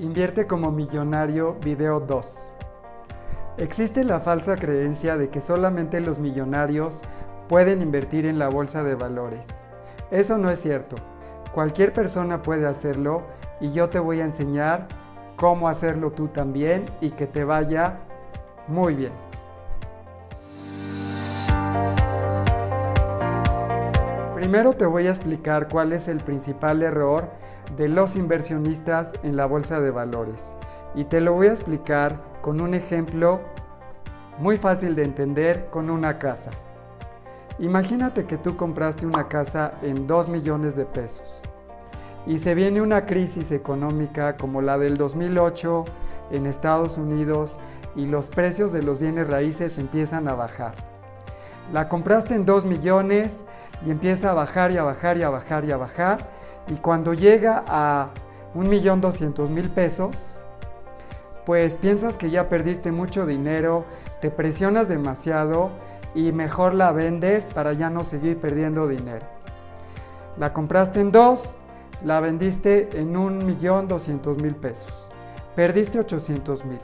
Invierte como millonario video 2. Existe la falsa creencia de que solamente los millonarios pueden invertir en la bolsa de valores. Eso no es cierto. Cualquier persona puede hacerlo y yo te voy a enseñar cómo hacerlo tú también y que te vaya muy bien. Primero te voy a explicar cuál es el principal error de los inversionistas en la bolsa de valores. Y te lo voy a explicar con un ejemplo muy fácil de entender con una casa. Imagínate que tú compraste una casa en 2 millones de pesos y se viene una crisis económica como la del 2008 en Estados Unidos y los precios de los bienes raíces empiezan a bajar. La compraste en 2 millones y empieza a bajar y a bajar y a bajar y a bajar y cuando llega a 1.200.000 pesos, pues piensas que ya perdiste mucho dinero, te presionas demasiado y mejor la vendes para ya no seguir perdiendo dinero. La compraste en 2, la vendiste en 1.200.000 pesos. Perdiste 800.000.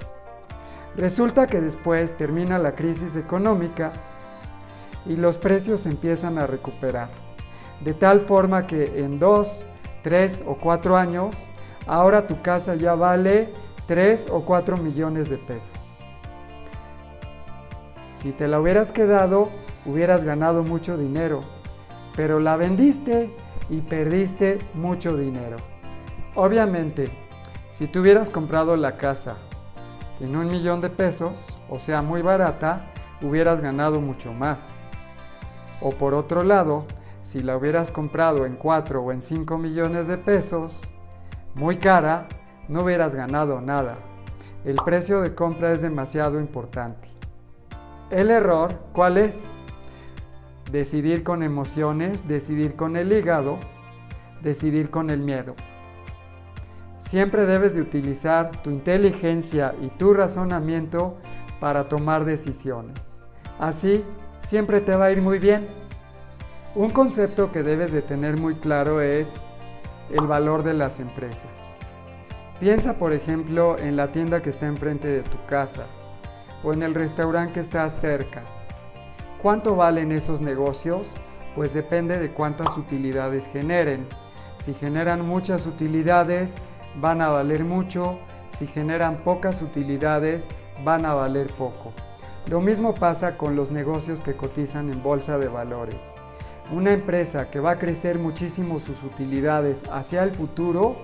Resulta que después termina la crisis económica y los precios empiezan a recuperar. De tal forma que en 2, 3 o 4 años, ahora tu casa ya vale 3 o 4 millones de pesos. Si te la hubieras quedado, hubieras ganado mucho dinero, pero la vendiste y perdiste mucho dinero. Obviamente, si tú hubieras comprado la casa en un millón de pesos, o sea, muy barata, hubieras ganado mucho más. O por otro lado, si la hubieras comprado en 4 o en 5 millones de pesos, muy cara, no hubieras ganado nada. El precio de compra es demasiado importante. El error, ¿cuál es? Decidir con emociones, decidir con el hígado, decidir con el miedo. Siempre debes de utilizar tu inteligencia y tu razonamiento para tomar decisiones. Así, siempre te va a ir muy bien. Un concepto que debes de tener muy claro es el valor de las empresas. Piensa, por ejemplo, en la tienda que está enfrente de tu casa o en el restaurante que está cerca. ¿Cuánto valen esos negocios? Pues depende de cuántas utilidades generen. Si generan muchas utilidades, van a valer mucho. Si generan pocas utilidades, van a valer poco. Lo mismo pasa con los negocios que cotizan en bolsa de valores. Una empresa que va a crecer muchísimo sus utilidades hacia el futuro,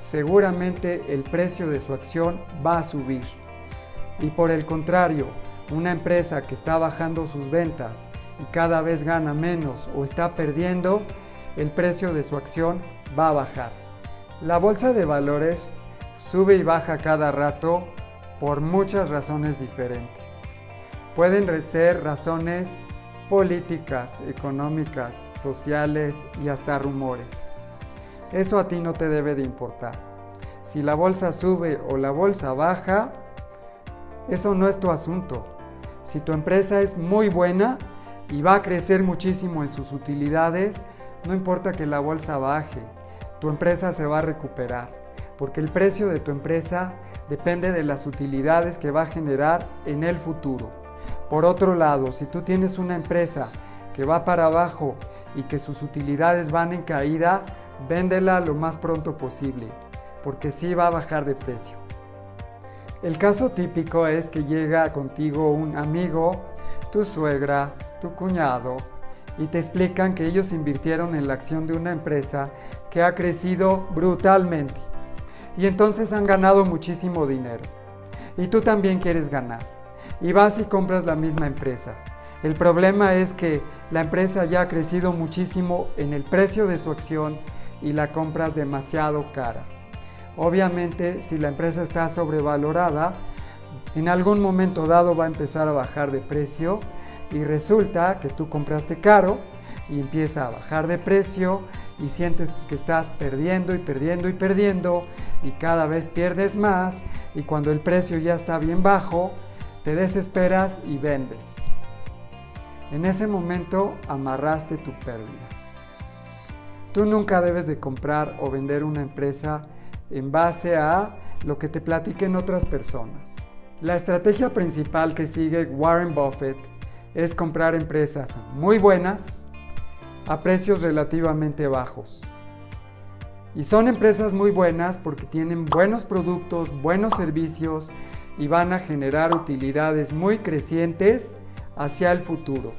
seguramente el precio de su acción va a subir. Y por el contrario, una empresa que está bajando sus ventas y cada vez gana menos o está perdiendo, el precio de su acción va a bajar. La bolsa de valores sube y baja cada rato por muchas razones diferentes. Pueden ser razones políticas, económicas, sociales y hasta rumores. Eso a ti no te debe de importar. Si la bolsa sube o la bolsa baja, eso no es tu asunto. Si tu empresa es muy buena y va a crecer muchísimo en sus utilidades, no importa que la bolsa baje, tu empresa se va a recuperar, porque el precio de tu empresa depende de las utilidades que va a generar en el futuro. Por otro lado, si tú tienes una empresa que va para abajo y que sus utilidades van en caída, véndela lo más pronto posible, porque sí va a bajar de precio. El caso típico es que llega contigo un amigo, tu suegra, tu cuñado, y te explican que ellos invirtieron en la acción de una empresa que ha crecido brutalmente. Y entonces han ganado muchísimo dinero. Y tú también quieres ganar. Y vas y compras la misma empresa. El problema es que la empresa ya ha crecido muchísimo en el precio de su acción y la compras demasiado cara. Obviamente, si la empresa está sobrevalorada, en algún momento dado va a empezar a bajar de precio y resulta que tú compraste caro y empieza a bajar de precio y sientes que estás perdiendo y perdiendo y perdiendo y cada vez pierdes más y cuando el precio ya está bien bajo, te desesperas y vendes. En ese momento amarraste tu pérdida. Tú nunca debes de comprar o vender una empresa en base a lo que te platiquen otras personas. La estrategia principal que sigue Warren Buffett es comprar empresas muy buenas a precios relativamente bajos. Y son empresas muy buenas porque tienen buenos productos, buenos servicios y van a generar utilidades muy crecientes hacia el futuro.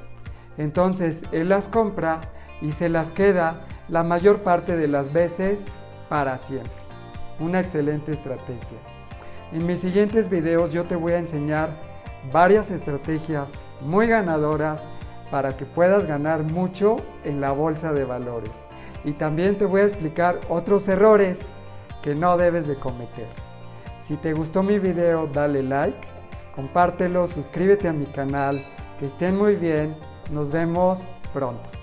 Entonces él las compra y se las queda la mayor parte de las veces para siempre. Una excelente estrategia. En mis siguientes videos yo te voy a enseñar varias estrategias muy ganadoras para que puedas ganar mucho en la bolsa de valores. Y también te voy a explicar otros errores que no debes de cometer. Si te gustó mi video, dale like, compártelo, suscríbete a mi canal, que estén muy bien, nos vemos pronto.